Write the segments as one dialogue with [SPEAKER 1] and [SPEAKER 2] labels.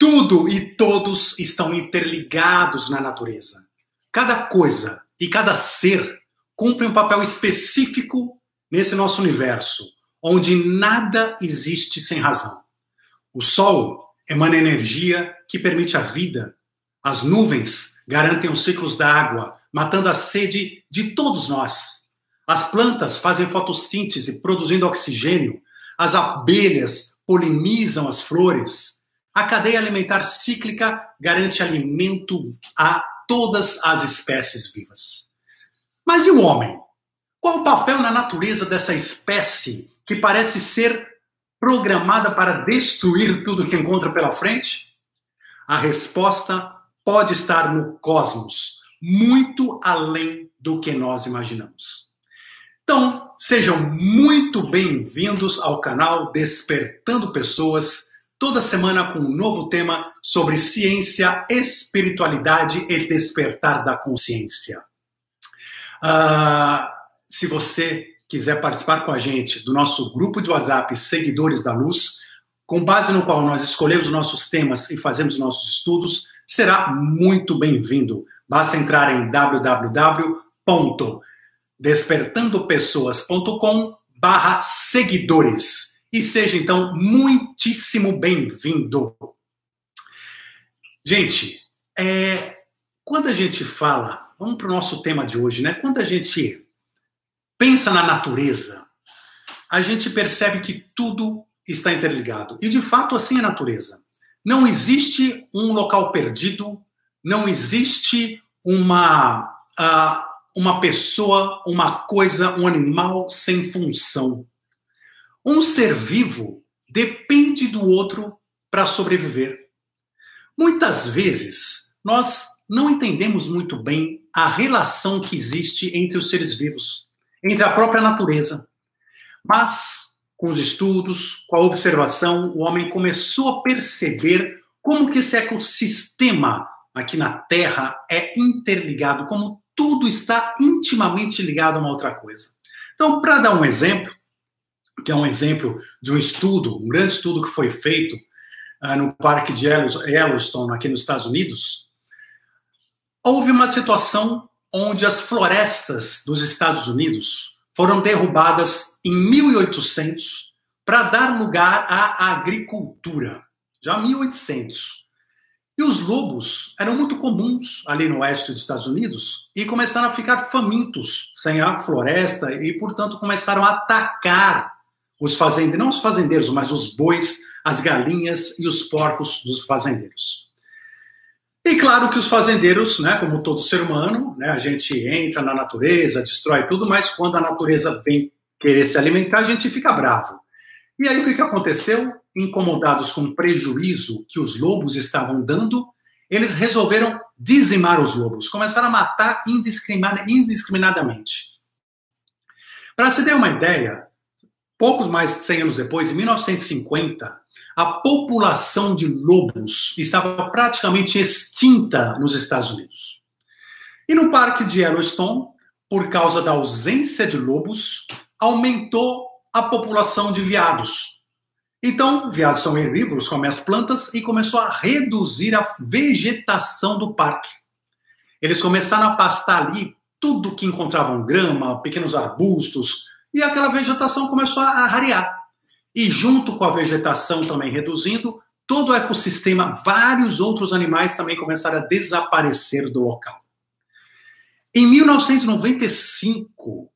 [SPEAKER 1] Tudo e todos estão interligados na natureza. Cada coisa e cada ser cumpre um papel específico nesse nosso universo, onde nada existe sem razão. O Sol emana energia que permite a vida. As nuvens garantem os ciclos da água, matando a sede de todos nós. As plantas fazem fotossíntese, produzindo oxigênio. As abelhas polinizam as flores. A cadeia alimentar cíclica garante alimento a todas as espécies vivas. Mas e o homem? Qual o papel na natureza dessa espécie que parece ser programada para destruir tudo que encontra pela frente? A resposta pode estar no cosmos, muito além do que nós imaginamos. Então, sejam muito bem-vindos ao canal Despertando Pessoas, toda semana com um novo tema sobre ciência, espiritualidade e despertar da consciência. Uh, se você quiser participar com a gente do nosso grupo de WhatsApp Seguidores da Luz, com base no qual nós escolhemos nossos temas e fazemos nossos estudos, será muito bem-vindo. Basta entrar em www.despertandopessoas.com barra seguidores e seja então muitíssimo bem-vindo. Gente, é, quando a gente fala, vamos para o nosso tema de hoje, né? Quando a gente pensa na natureza, a gente percebe que tudo está interligado. E de fato, assim é a natureza. Não existe um local perdido, não existe uma, uh, uma pessoa, uma coisa, um animal sem função. Um ser vivo depende do outro para sobreviver. Muitas vezes, nós não entendemos muito bem a relação que existe entre os seres vivos entre a própria natureza. Mas, com os estudos, com a observação, o homem começou a perceber como que esse ecossistema aqui na Terra é interligado, como tudo está intimamente ligado a uma outra coisa. Então, para dar um exemplo, que é um exemplo de um estudo, um grande estudo que foi feito uh, no Parque de Yellowstone, aqui nos Estados Unidos, houve uma situação onde as florestas dos Estados Unidos foram derrubadas em 1800 para dar lugar à agricultura, já 1800. E os lobos eram muito comuns ali no oeste dos Estados Unidos e começaram a ficar famintos sem a floresta e, portanto, começaram a atacar os fazendeiros, não os fazendeiros, mas os bois, as galinhas e os porcos dos fazendeiros. E claro que os fazendeiros, né, como todo ser humano, né, a gente entra na natureza, destrói tudo, mas quando a natureza vem querer se alimentar, a gente fica bravo. E aí o que, que aconteceu? Incomodados com o prejuízo que os lobos estavam dando, eles resolveram dizimar os lobos, começaram a matar indiscriminadamente. Para se ter uma ideia, poucos mais de 100 anos depois, em 1950, a população de lobos estava praticamente extinta nos Estados Unidos. E no parque de Yellowstone, por causa da ausência de lobos, aumentou a população de veados. Então, veados são herbívoros, comem as plantas e começou a reduzir a vegetação do parque. Eles começaram a pastar ali tudo que encontravam grama, pequenos arbustos, e aquela vegetação começou a rarear. E junto com a vegetação também reduzindo, todo o ecossistema, vários outros animais também começaram a desaparecer do local. Em 1995,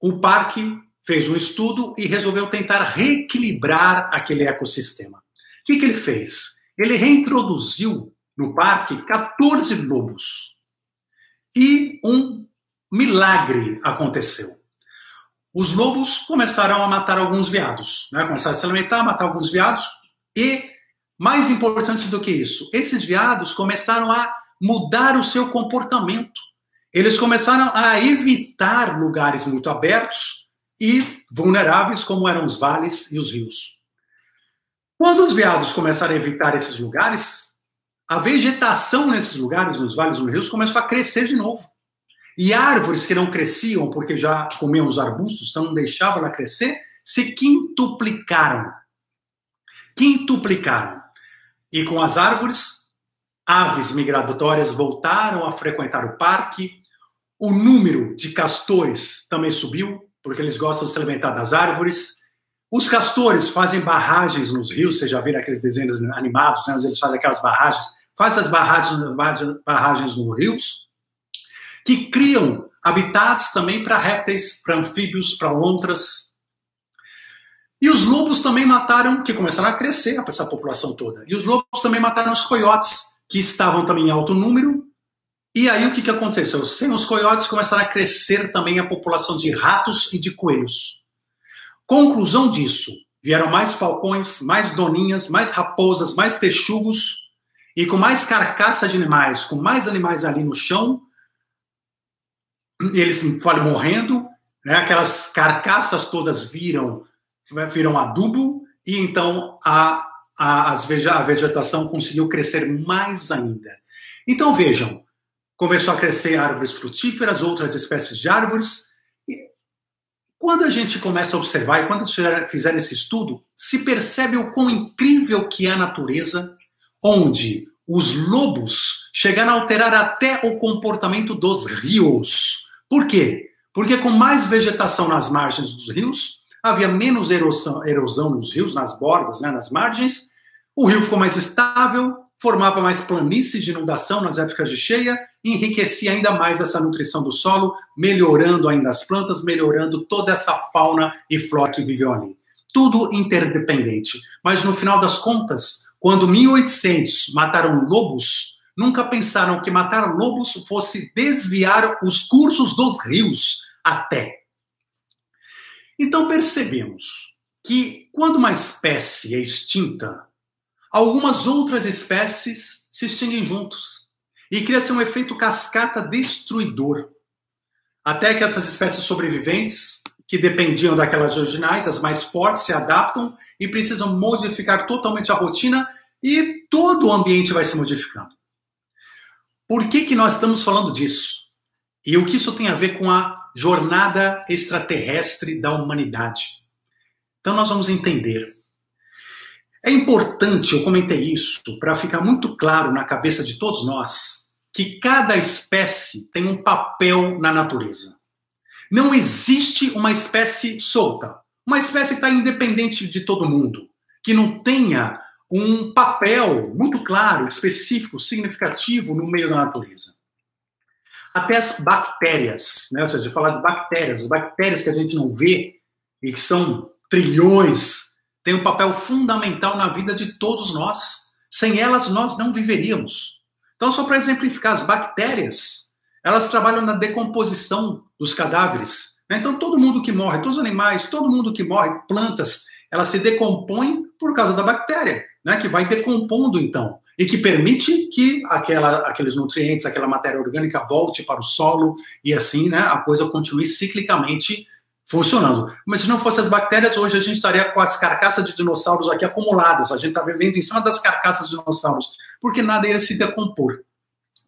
[SPEAKER 1] o parque fez um estudo e resolveu tentar reequilibrar aquele ecossistema. O que, que ele fez? Ele reintroduziu no parque 14 lobos. E um milagre aconteceu os lobos começaram a matar alguns veados, né? começaram a se alimentar, matar alguns veados, e, mais importante do que isso, esses veados começaram a mudar o seu comportamento. Eles começaram a evitar lugares muito abertos e vulneráveis, como eram os vales e os rios. Quando os veados começaram a evitar esses lugares, a vegetação nesses lugares, nos vales e nos rios, começou a crescer de novo. E árvores que não cresciam porque já comiam os arbustos, então não deixavam ela crescer, se quintuplicaram. Quintuplicaram. E com as árvores, aves migratórias voltaram a frequentar o parque, o número de castores também subiu, porque eles gostam de se alimentar das árvores. Os castores fazem barragens nos rios, vocês já viram aqueles desenhos animados, né, eles fazem aquelas barragens, fazem as barragens, barragens nos rios, que criam habitats também para répteis, para anfíbios, para lontras. E os lobos também mataram, que começaram a crescer, essa população toda. E os lobos também mataram os coiotes, que estavam também em alto número, e aí o que, que aconteceu? Sem os coiotes começaram a crescer também a população de ratos e de coelhos. Conclusão disso, vieram mais falcões, mais doninhas, mais raposas, mais texugos, e com mais carcaça de animais, com mais animais ali no chão, eles morrendo, né? aquelas carcaças todas viram, viram adubo, e então a, a, a vegetação conseguiu crescer mais ainda. Então vejam, começou a crescer árvores frutíferas, outras espécies de árvores. E quando a gente começa a observar, e quando fizer esse estudo, se percebe o quão incrível que é a natureza, onde os lobos chegaram a alterar até o comportamento dos rios. Por quê? Porque com mais vegetação nas margens dos rios, havia menos erosão, erosão nos rios, nas bordas, né, nas margens, o rio ficou mais estável, formava mais planícies de inundação nas épocas de cheia enriquecia ainda mais essa nutrição do solo, melhorando ainda as plantas, melhorando toda essa fauna e flora que viveu ali. Tudo interdependente. Mas no final das contas, quando 1800 mataram lobos, nunca pensaram que matar lobos fosse desviar os cursos dos rios até. Então percebemos que quando uma espécie é extinta, algumas outras espécies se extinguem juntos. E cria-se um efeito cascata destruidor. Até que essas espécies sobreviventes, que dependiam daquelas originais, as mais fortes, se adaptam e precisam modificar totalmente a rotina e todo o ambiente vai se modificando. Por que, que nós estamos falando disso? E o que isso tem a ver com a jornada extraterrestre da humanidade? Então, nós vamos entender é importante, eu comentei isso, para ficar muito claro na cabeça de todos nós, que cada espécie tem um papel na natureza. Não existe uma espécie solta, uma espécie que está independente de todo mundo, que não tenha um papel muito claro, específico, significativo no meio da natureza. Até as bactérias, né? ou seja, falar de bactérias, as bactérias que a gente não vê e que são trilhões têm um papel fundamental na vida de todos nós. Sem elas, nós não viveríamos. Então, só para exemplificar, as bactérias, elas trabalham na decomposição dos cadáveres. Né? Então, todo mundo que morre, todos os animais, todo mundo que morre, plantas, elas se decompõem por causa da bactéria, né? que vai decompondo, então, e que permite que aquela, aqueles nutrientes, aquela matéria orgânica volte para o solo e assim né, a coisa continue ciclicamente funcionando. Mas se não fosse as bactérias, hoje a gente estaria com as carcaças de dinossauros aqui acumuladas. A gente está vivendo em cima das carcaças de dinossauros, porque nada iria se decompor.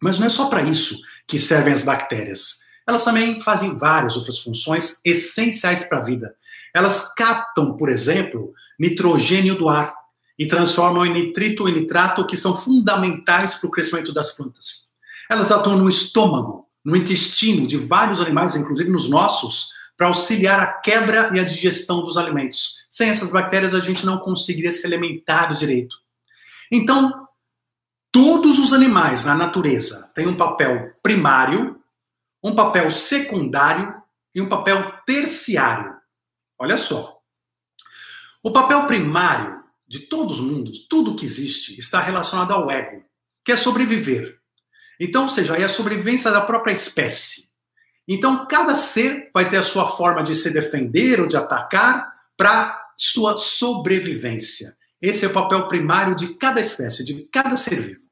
[SPEAKER 1] Mas não é só para isso que servem as bactérias. Elas também fazem várias outras funções essenciais para a vida. Elas captam, por exemplo, nitrogênio do ar e transformam em nitrito e nitrato, que são fundamentais para o crescimento das plantas. Elas atuam no estômago, no intestino de vários animais, inclusive nos nossos, para auxiliar a quebra e a digestão dos alimentos. Sem essas bactérias, a gente não conseguiria se alimentar direito. Então, todos os animais na natureza têm um papel primário, um papel secundário e um papel terciário. Olha só. O papel primário de todos os mundos, tudo que existe, está relacionado ao ego, que é sobreviver. Então, ou seja, é a sobrevivência da própria espécie. Então, cada ser vai ter a sua forma de se defender ou de atacar para sua sobrevivência. Esse é o papel primário de cada espécie, de cada ser vivo.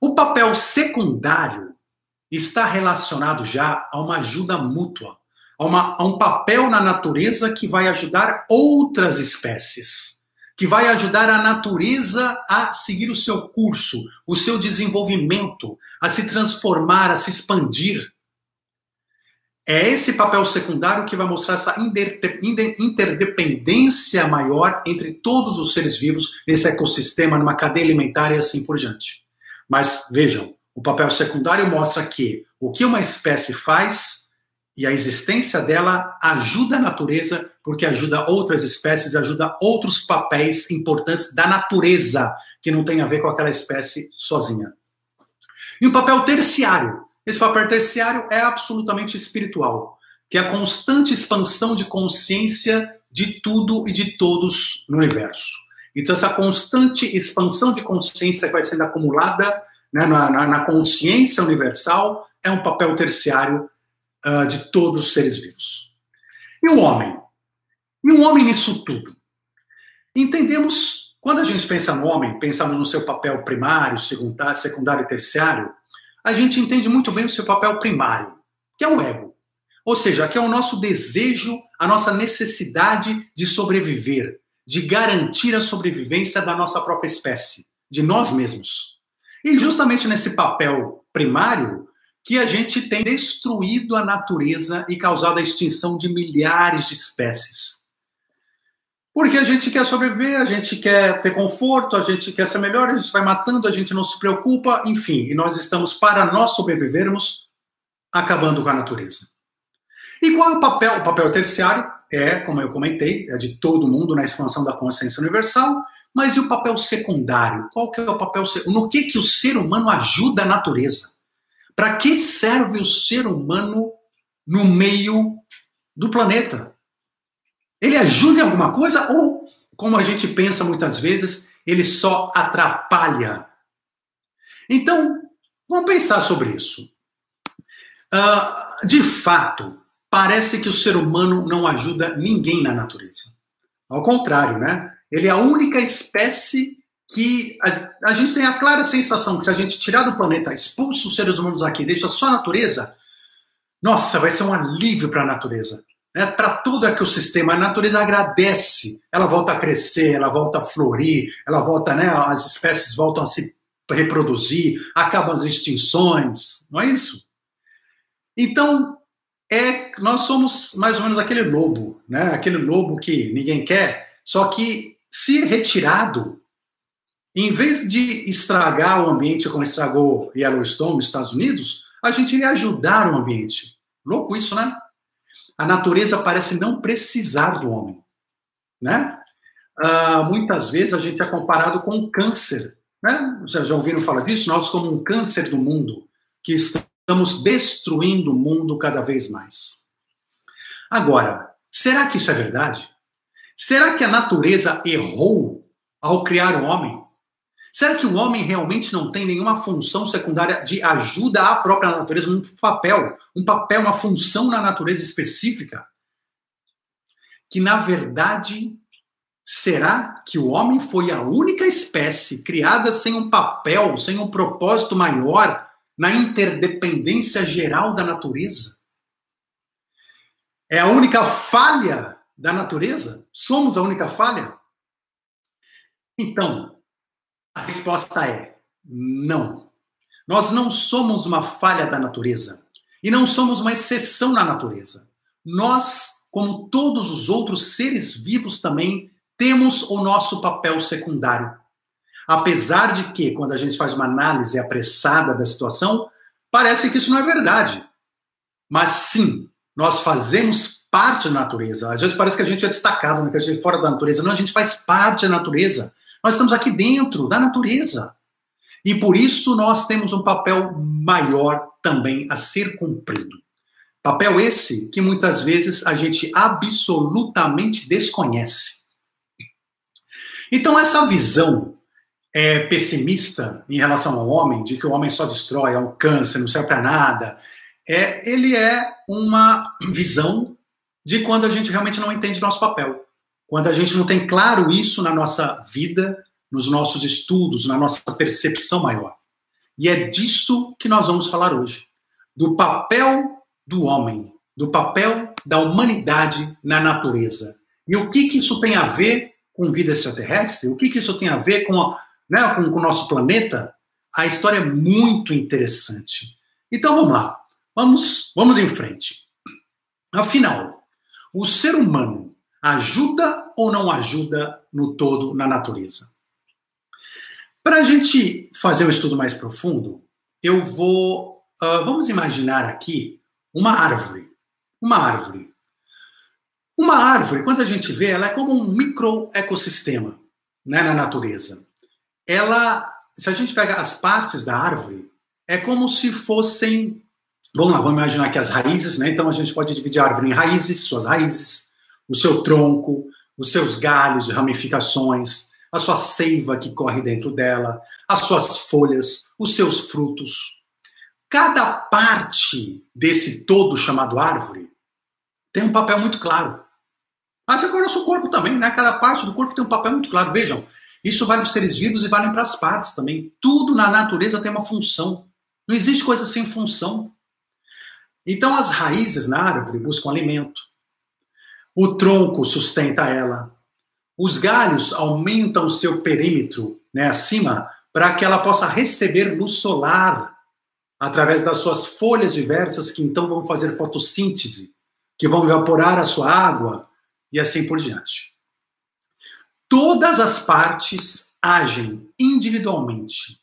[SPEAKER 1] O papel secundário está relacionado já a uma ajuda mútua, a, uma, a um papel na natureza que vai ajudar outras espécies, que vai ajudar a natureza a seguir o seu curso, o seu desenvolvimento, a se transformar, a se expandir É esse papel secundário que vai mostrar essa interdependência maior entre todos os seres vivos nesse ecossistema, numa cadeia alimentar e assim por diante. Mas vejam, o papel secundário mostra que o que uma espécie faz e a existência dela ajuda a natureza, porque ajuda outras espécies, ajuda outros papéis importantes da natureza, que não tem a ver com aquela espécie sozinha. E o papel terciário esse papel terciário é absolutamente espiritual, que é a constante expansão de consciência de tudo e de todos no universo. Então, essa constante expansão de consciência que vai sendo acumulada né, na, na, na, consciência universal é um papel terciário uh, de todos os seres vivos. E o homem? E o homem nisso tudo? Entendemos, quando a gente pensa no homem, pensamos no seu papel primário, secundário, secundário e terciário, a gente entende muito bem o seu papel primário, que é o ego. Ou seja, que é o nosso desejo, a nossa necessidade de sobreviver, de garantir a sobrevivência da nossa própria espécie, de nós mesmos. E justamente nesse papel primário que a gente tem destruído a natureza e causado a extinção de milhares de espécies. Porque a gente quer sobreviver, a gente quer ter conforto, a gente quer ser melhor, a gente vai matando, a gente não se preocupa, enfim, e nós estamos, para nós sobrevivermos, acabando com a natureza. E qual é o papel? O papel terciário é, como eu comentei, é de todo mundo na expansão da consciência universal, mas e o papel secundário? Qual que é o papel No que que o ser humano ajuda a natureza? Para que serve o ser humano no meio do planeta? Ele ajuda em alguma coisa ou, como a gente pensa muitas vezes, ele só atrapalha? Então, vamos pensar sobre isso. Uh, de fato, parece que o ser humano não ajuda ninguém na natureza. Ao contrário, né? Ele é a única espécie que a, a, gente tem a clara sensação que se a gente tirar do planeta, expulsa os seres humanos aqui, deixa só a natureza, nossa, vai ser um alívio para a natureza né, para todo o ecossistema. A natureza agradece, ela volta a crescer, ela volta a florir, ela volta, né, as espécies voltam a se reproduzir, acabam as extinções, não é isso? Então, é, nós somos mais ou menos aquele lobo, né, aquele lobo que ninguém quer, só que se retirado, em vez de estragar o ambiente como estragou Yellowstone nos Estados Unidos, a gente iria ajudar o ambiente. Louco isso, né? a natureza parece não precisar do homem, né? Uh, muitas vezes a gente é comparado com o câncer, né? Já, já ouviram falar disso? Nós como um câncer do mundo, que estamos destruindo o mundo cada vez mais. Agora, será que isso é verdade? Será que a natureza errou ao criar o homem? Será que o homem realmente não tem nenhuma função secundária de ajuda à própria natureza, um papel, um papel, uma função na natureza específica? Que na verdade será que o homem foi a única espécie criada sem um papel, sem um propósito maior na interdependência geral da natureza? É a única falha da natureza? Somos a única falha? Então, a resposta é não. Nós não somos uma falha da natureza e não somos uma exceção na natureza. Nós, como todos os outros seres vivos também, temos o nosso papel secundário. Apesar de que, quando a gente faz uma análise apressada da situação, parece que isso não é verdade. Mas sim, nós fazemos parte da natureza. Às vezes parece que a gente é destacado, né? que a gente é fora da natureza. Não, a gente faz parte da natureza. Nós estamos aqui dentro da natureza. E por isso nós temos um papel maior também a ser cumprido. Papel esse que muitas vezes a gente absolutamente desconhece. Então, essa visão é, pessimista em relação ao homem, de que o homem só destrói, é um câncer, não serve para nada, é, ele é uma visão de quando a gente realmente não entende nosso papel. Quando a gente não tem claro isso na nossa vida, nos nossos estudos, na nossa percepção maior. E é disso que nós vamos falar hoje. Do papel do homem, do papel da humanidade na natureza. E o que, que isso tem a ver com vida extraterrestre? O que, que isso tem a ver com, né, com, com o nosso planeta? A história é muito interessante. Então vamos lá, vamos, vamos em frente. Afinal, o ser humano ajuda ou não ajuda no todo na natureza? Para a gente fazer um estudo mais profundo, eu vou. Uh, vamos imaginar aqui uma árvore. Uma árvore. Uma árvore, quando a gente vê, ela é como um microecossistema né, na natureza. Ela, se a gente pega as partes da árvore, é como se fossem. Vamos lá, vamos imaginar que as raízes, né? Então a gente pode dividir a árvore em raízes, suas raízes, o seu tronco, os seus galhos e ramificações, a sua seiva que corre dentro dela, as suas folhas, os seus frutos. Cada parte desse todo chamado árvore tem um papel muito claro. Mas agora o nosso corpo também, né? Cada parte do corpo tem um papel muito claro. Vejam, isso vale para os seres vivos e vale para as partes também. Tudo na natureza tem uma função. Não existe coisa sem função. Então as raízes na árvore buscam alimento. O tronco sustenta ela. Os galhos aumentam seu perímetro né, acima para que ela possa receber luz solar através das suas folhas diversas, que então vão fazer fotossíntese, que vão evaporar a sua água e assim por diante. Todas as partes agem individualmente,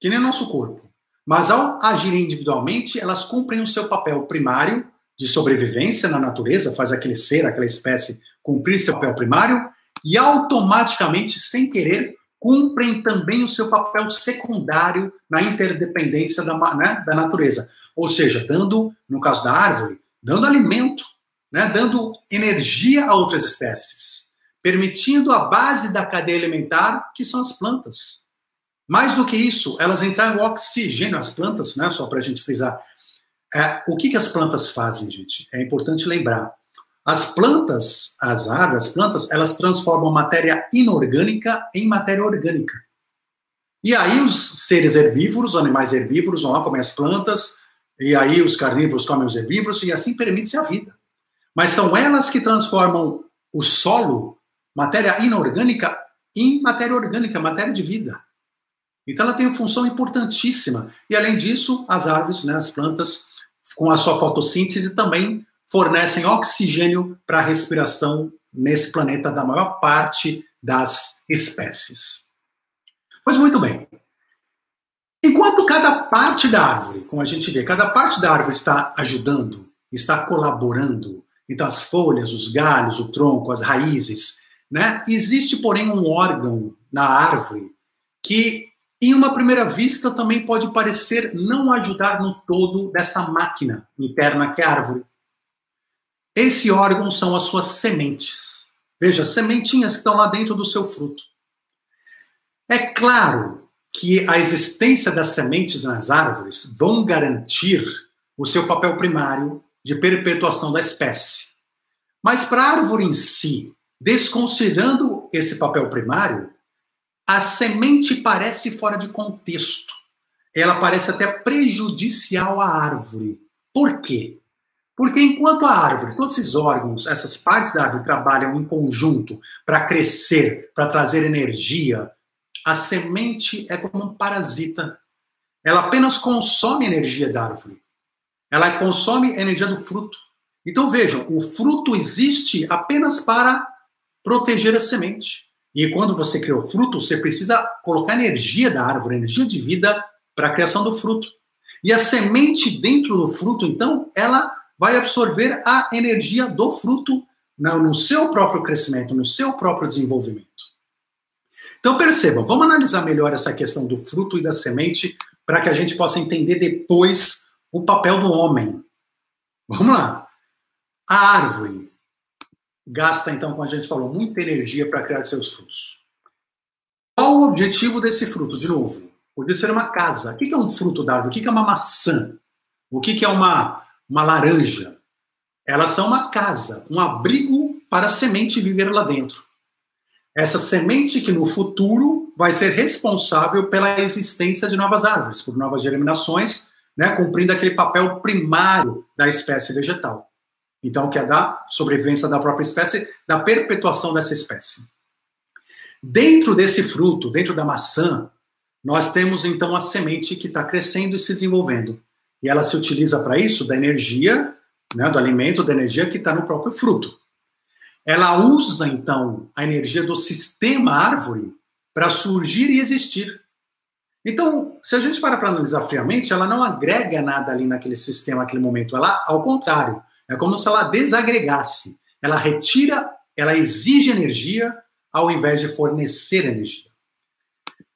[SPEAKER 1] que nem o nosso corpo. Mas ao agirem individualmente, elas cumprem o seu papel primário de sobrevivência na natureza, faz aquele ser, aquela espécie cumprir seu papel primário, e automaticamente, sem querer, cumprem também o seu papel secundário na interdependência da, né, da natureza. Ou seja, dando, no caso da árvore, dando alimento, né, dando energia a outras espécies, permitindo a base da cadeia alimentar, que são as plantas. Mais do que isso, elas entraram oxigênio, as plantas, né, só para a gente frisar. É, o que, que as plantas fazem, gente? É importante lembrar. As plantas, as árvores, as plantas, elas transformam matéria inorgânica em matéria orgânica. E aí os seres herbívoros, os animais herbívoros vão lá comer as plantas, e aí os carnívoros comem os herbívoros, e assim permite-se a vida. Mas são elas que transformam o solo, matéria inorgânica, em matéria orgânica, matéria de vida. Então ela tem uma função importantíssima. E além disso, as árvores, né, as plantas, com a sua fotossíntese, também fornecem oxigênio para a respiração nesse planeta da maior parte das espécies. Pois muito bem. Enquanto cada parte da árvore, como a gente vê, cada parte da árvore está ajudando, está colaborando, então as folhas, os galhos, o tronco, as raízes, né? Existe, porém, um órgão na árvore que, em uma primeira vista, também pode parecer não ajudar no todo desta máquina interna que é a árvore. Esse órgão são as suas sementes. Veja, sementinhas que estão lá dentro do seu fruto. É claro que a existência das sementes nas árvores vão garantir o seu papel primário de perpetuação da espécie. Mas para a árvore em si, desconsiderando esse papel primário, a semente parece fora de contexto. Ela parece até prejudicial à árvore. Por quê? Porque enquanto a árvore, todos esses órgãos, essas partes da árvore trabalham em conjunto para crescer, para trazer energia, a semente é como um parasita. Ela apenas consome energia da árvore. Ela consome energia do fruto. Então vejam, o fruto existe apenas para proteger a semente. E quando você cria o fruto, você precisa colocar energia da árvore, energia de vida para a criação do fruto. E a semente dentro do fruto, então, ela vai absorver a energia do fruto no seu próprio crescimento, no seu próprio desenvolvimento. Então percebam, vamos analisar melhor essa questão do fruto e da semente para que a gente possa entender depois o papel do homem. Vamos lá. A árvore gasta, então, como a gente falou, muita energia para criar seus frutos. Qual o objetivo desse fruto? De novo, podia ser uma casa. O que é um fruto da árvore? O que é uma maçã? O que é uma uma laranja, elas são uma casa, um abrigo para a semente viver lá dentro. Essa semente que no futuro vai ser responsável pela existência de novas árvores, por novas germinações, né, cumprindo aquele papel primário da espécie vegetal. Então, que é da sobrevivência da própria espécie, da perpetuação dessa espécie. Dentro desse fruto, dentro da maçã, nós temos então a semente que está crescendo e se desenvolvendo. E ela se utiliza para isso da energia né, do alimento, da energia que está no próprio fruto. Ela usa, então, a energia do sistema árvore para surgir e existir. Então, se a gente para para analisar friamente, ela não agrega nada ali naquele sistema, naquele momento. Ela, ao contrário, é como se ela desagregasse. Ela retira, ela exige energia ao invés de fornecer energia.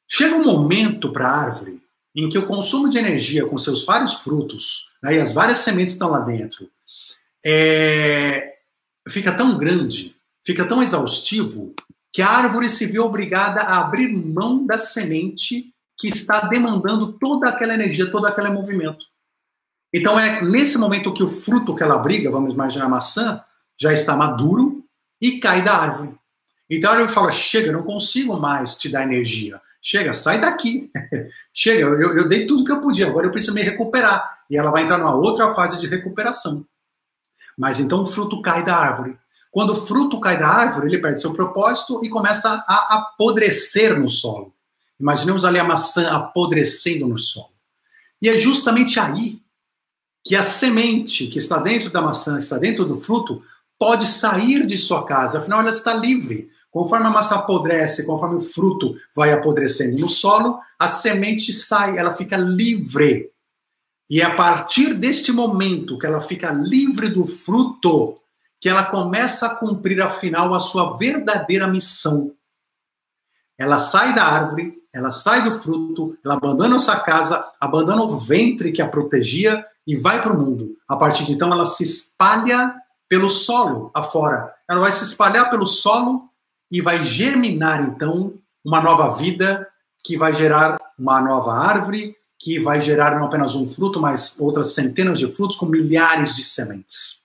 [SPEAKER 1] Chega um momento para a árvore em que o consumo de energia com seus vários frutos, né, e as várias sementes estão lá dentro, é, fica tão grande, fica tão exaustivo, que a árvore se vê obrigada a abrir mão da semente que está demandando toda aquela energia, todo aquele movimento. Então é nesse momento que o fruto que ela abriga, vamos imaginar a maçã, já está maduro e cai da árvore. Então a árvore fala: chega, não consigo mais te dar energia. Chega, sai daqui. Chega, eu, eu dei tudo que eu podia, agora eu preciso me recuperar. E ela vai entrar numa outra fase de recuperação. Mas então o fruto cai da árvore. Quando o fruto cai da árvore, ele perde seu propósito e começa a apodrecer no solo. Imaginemos ali a maçã apodrecendo no solo. E é justamente aí que a semente que está dentro da maçã, que está dentro do fruto, pode sair de sua casa, afinal ela está livre. Conforme a maçã apodrece, conforme o fruto vai apodrecendo no solo, a semente sai, ela fica livre. E é a partir deste momento que ela fica livre do fruto, que ela começa a cumprir, afinal, a sua verdadeira missão. Ela sai da árvore, ela sai do fruto, ela abandona sua casa, abandona o ventre que a protegia e vai para o mundo. A partir de então, ela se espalha pelo solo afora. Ela vai se espalhar pelo solo e vai germinar, então, uma nova vida que vai gerar uma nova árvore, que vai gerar não apenas um fruto, mas outras centenas de frutos com milhares de sementes.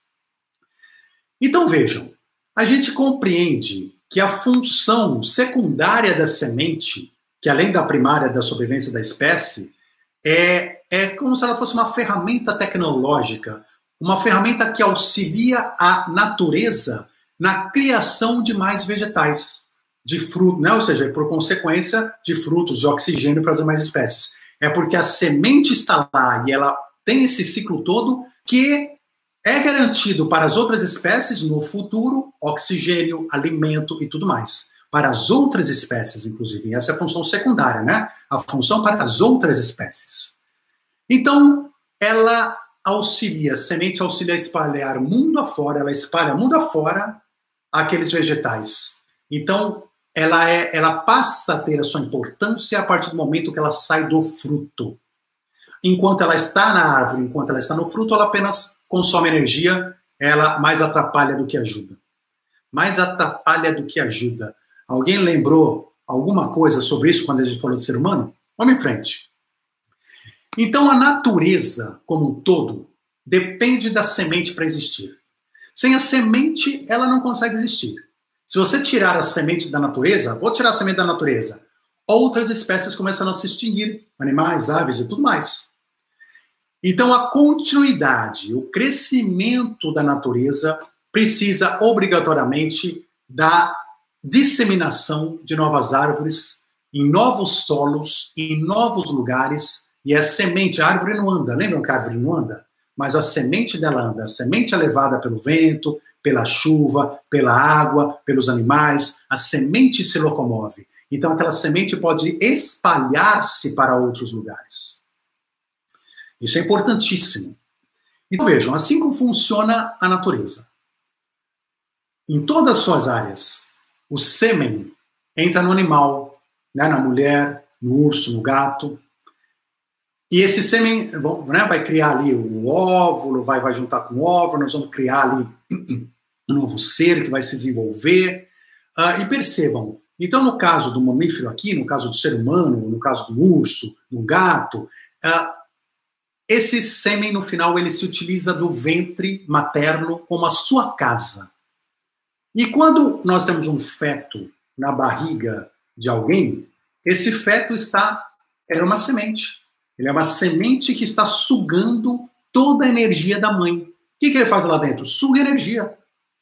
[SPEAKER 1] Então vejam, a gente compreende que a função secundária da semente, que além da primária da sobrevivência da espécie, é, é como se ela fosse uma ferramenta tecnológica uma ferramenta que auxilia a natureza na criação de mais vegetais, de fruto, né? ou seja, por consequência de frutos, de oxigênio para as demais espécies. É porque a semente está lá e ela tem esse ciclo todo que é garantido para as outras espécies no futuro oxigênio, alimento e tudo mais. Para as outras espécies, inclusive. Essa é a função secundária, né? A função para as outras espécies. Então, ela auxilia, semente auxilia a espalhar mundo afora, ela espalha mundo afora aqueles vegetais. Então, ela, é, ela passa a ter a sua importância a partir do momento que ela sai do fruto. Enquanto ela está na árvore, enquanto ela está no fruto, ela apenas consome energia, ela mais atrapalha do que ajuda. Mais atrapalha do que ajuda. Alguém lembrou alguma coisa sobre isso quando a gente falou de ser humano? Vamos em frente. Então, a natureza como um todo depende da semente para existir. Sem a semente, ela não consegue existir. Se você tirar a semente da natureza, vou tirar a semente da natureza, outras espécies começam a se extinguir, animais, aves e tudo mais. Então, a continuidade, o crescimento da natureza precisa obrigatoriamente da disseminação de novas árvores em novos solos, em novos lugares e a semente, a árvore não anda, lembram que a árvore não anda? Mas a semente dela anda. A semente é levada pelo vento, pela chuva, pela água, pelos animais. A semente se locomove. Então aquela semente pode espalhar-se para outros lugares. Isso é importantíssimo. Então vejam, assim como funciona a natureza. Em todas as suas áreas, o sêmen entra no animal, né, na mulher, no urso, no gato, e esse sêmen né, vai criar ali o óvulo, vai, vai juntar com o óvulo, nós vamos criar ali um novo ser que vai se desenvolver. Uh, e percebam, então no caso do mamífero aqui, no caso do ser humano, no caso do urso, do gato, uh, esse sêmen no final ele se utiliza do ventre materno como a sua casa. E quando nós temos um feto na barriga de alguém, esse feto está era uma semente ele é uma semente que está sugando toda a energia da mãe. O que, que ele faz lá dentro? Suga energia.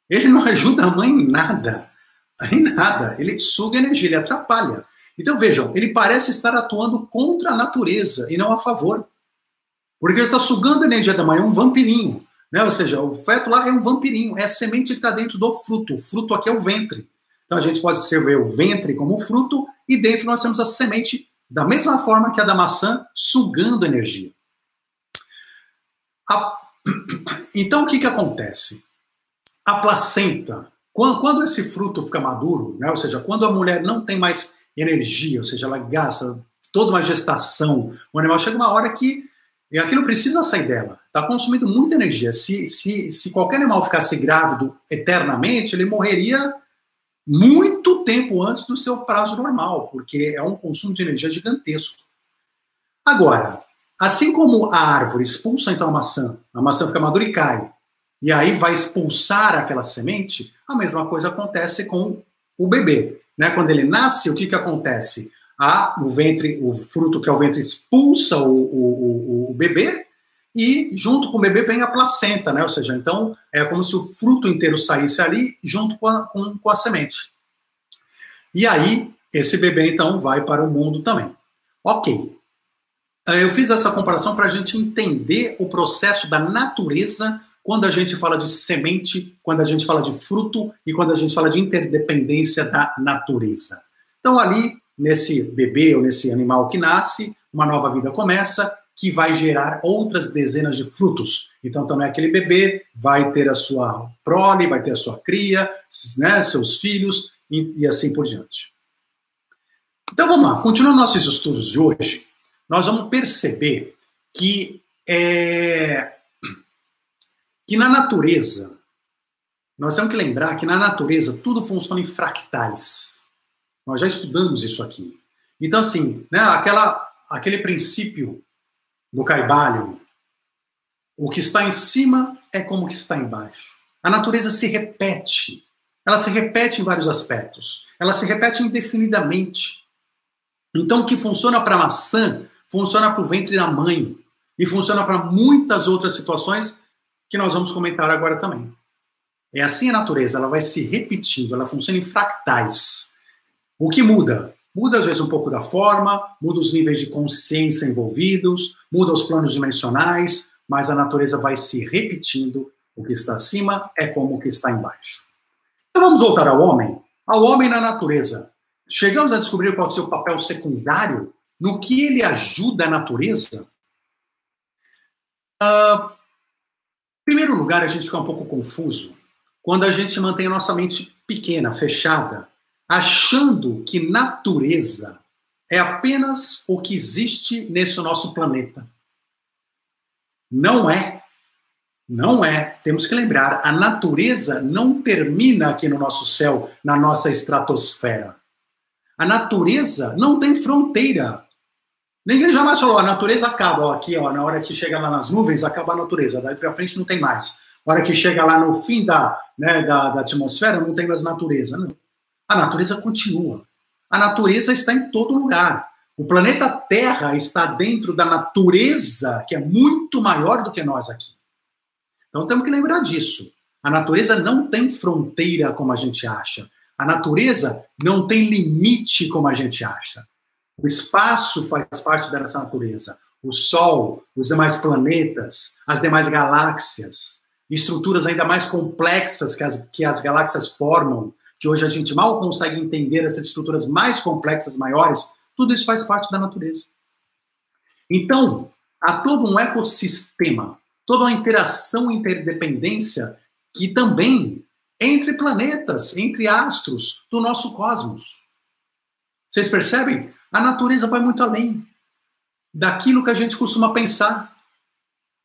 [SPEAKER 1] Ele não ajuda a mãe em nada. Em nada. Ele suga energia, ele atrapalha. Então vejam, ele parece estar atuando contra a natureza e não a favor. Porque ele está sugando a energia da mãe, é um vampirinho. Né? Ou seja, o feto lá é um vampirinho, é a semente que está dentro do fruto. O fruto aqui é o ventre. Então a gente pode ver o ventre como fruto e dentro nós temos a semente da mesma forma que a da maçã, sugando energia. A... Então o que, que acontece? A placenta, quando, quando esse fruto fica maduro, né? ou seja, quando a mulher não tem mais energia, ou seja, ela gasta toda uma gestação, o animal chega uma hora que e aquilo precisa sair dela. Está consumindo muita energia. Se, se, se qualquer animal ficasse grávido eternamente, ele morreria muito tempo antes do seu prazo normal, porque é um consumo de energia gigantesco. Agora, assim como a árvore expulsa então a maçã, a maçã fica madura e cai, e aí vai expulsar aquela semente, a mesma coisa acontece com o bebê. Né? Quando ele nasce, o que, que acontece? a, o ventre, o fruto que é o ventre expulsa o, o, o, o bebê e junto com o bebê vem a placenta, né? Ou seja, então é como se o fruto inteiro saísse ali junto com a, com, com a semente. E aí esse bebê então vai para o mundo também. Ok. Eh, eu fiz essa comparação para a gente entender o processo da natureza quando a gente fala de semente, quando a gente fala de fruto e quando a gente fala de interdependência da natureza. Então ali nesse bebê ou nesse animal que nasce, uma nova vida começa, que vai gerar outras dezenas de frutos. Então, também aquele bebê vai ter a sua prole, vai ter a sua cria, né, seus filhos e, e assim por diante. Então, vamos lá. Continuando nossos estudos de hoje, nós vamos perceber que, é, que na natureza, nós temos que lembrar que na natureza tudo funciona em fractais. Nós já estudamos isso aqui. Então, assim, né, aquela, aquele princípio do Caibalion, o que está em cima é como o que está embaixo. A natureza se repete. Ela se repete em vários aspectos. Ela se repete indefinidamente. Então, o que funciona para a maçã, funciona para o ventre da mãe. E funciona para muitas outras situações que nós vamos comentar agora também. É assim a natureza, ela vai se repetindo, ela funciona em fractais. O que muda? Muda às vezes um pouco da forma, muda os níveis de consciência envolvidos, muda os planos dimensionais, mas a natureza vai se repetindo. O que está acima é como o que está embaixo. Então vamos voltar ao homem. Ao homem na natureza. Chegamos a descobrir qual é o seu papel secundário no que ele ajuda a natureza? Uh, em primeiro lugar, a gente fica um pouco confuso quando a gente mantém a nossa mente pequena, fechada, achando que natureza é apenas o que existe nesse nosso planeta. Não é. Não é. Temos que lembrar, a natureza não termina aqui no nosso céu, na nossa estratosfera. A natureza não tem fronteira. Ninguém jamais falou, a natureza acaba, ó, aqui, ó, na hora que chega lá nas nuvens, acaba a natureza, daí para frente não tem mais. Na hora que chega lá no fim da, né, da, da atmosfera, não tem mais natureza. Não. A natureza continua. A natureza está em todo lugar. O planeta Terra está dentro da natureza que é muito maior do que nós aqui. Então temos que lembrar disso. A natureza não tem fronteira como a gente acha. A natureza não tem limite como a gente acha. O espaço faz parte dessa natureza. O Sol, os demais planetas, as demais galáxias, estruturas ainda mais complexas que as, que as galáxias formam, que hoje a gente mal consegue entender essas estruturas mais complexas, maiores, tudo isso faz parte da natureza. Então, há todo um ecossistema, toda uma interação interdependência que também entre planetas, entre astros do nosso cosmos. Vocês percebem? A natureza vai muito além daquilo que a gente costuma pensar.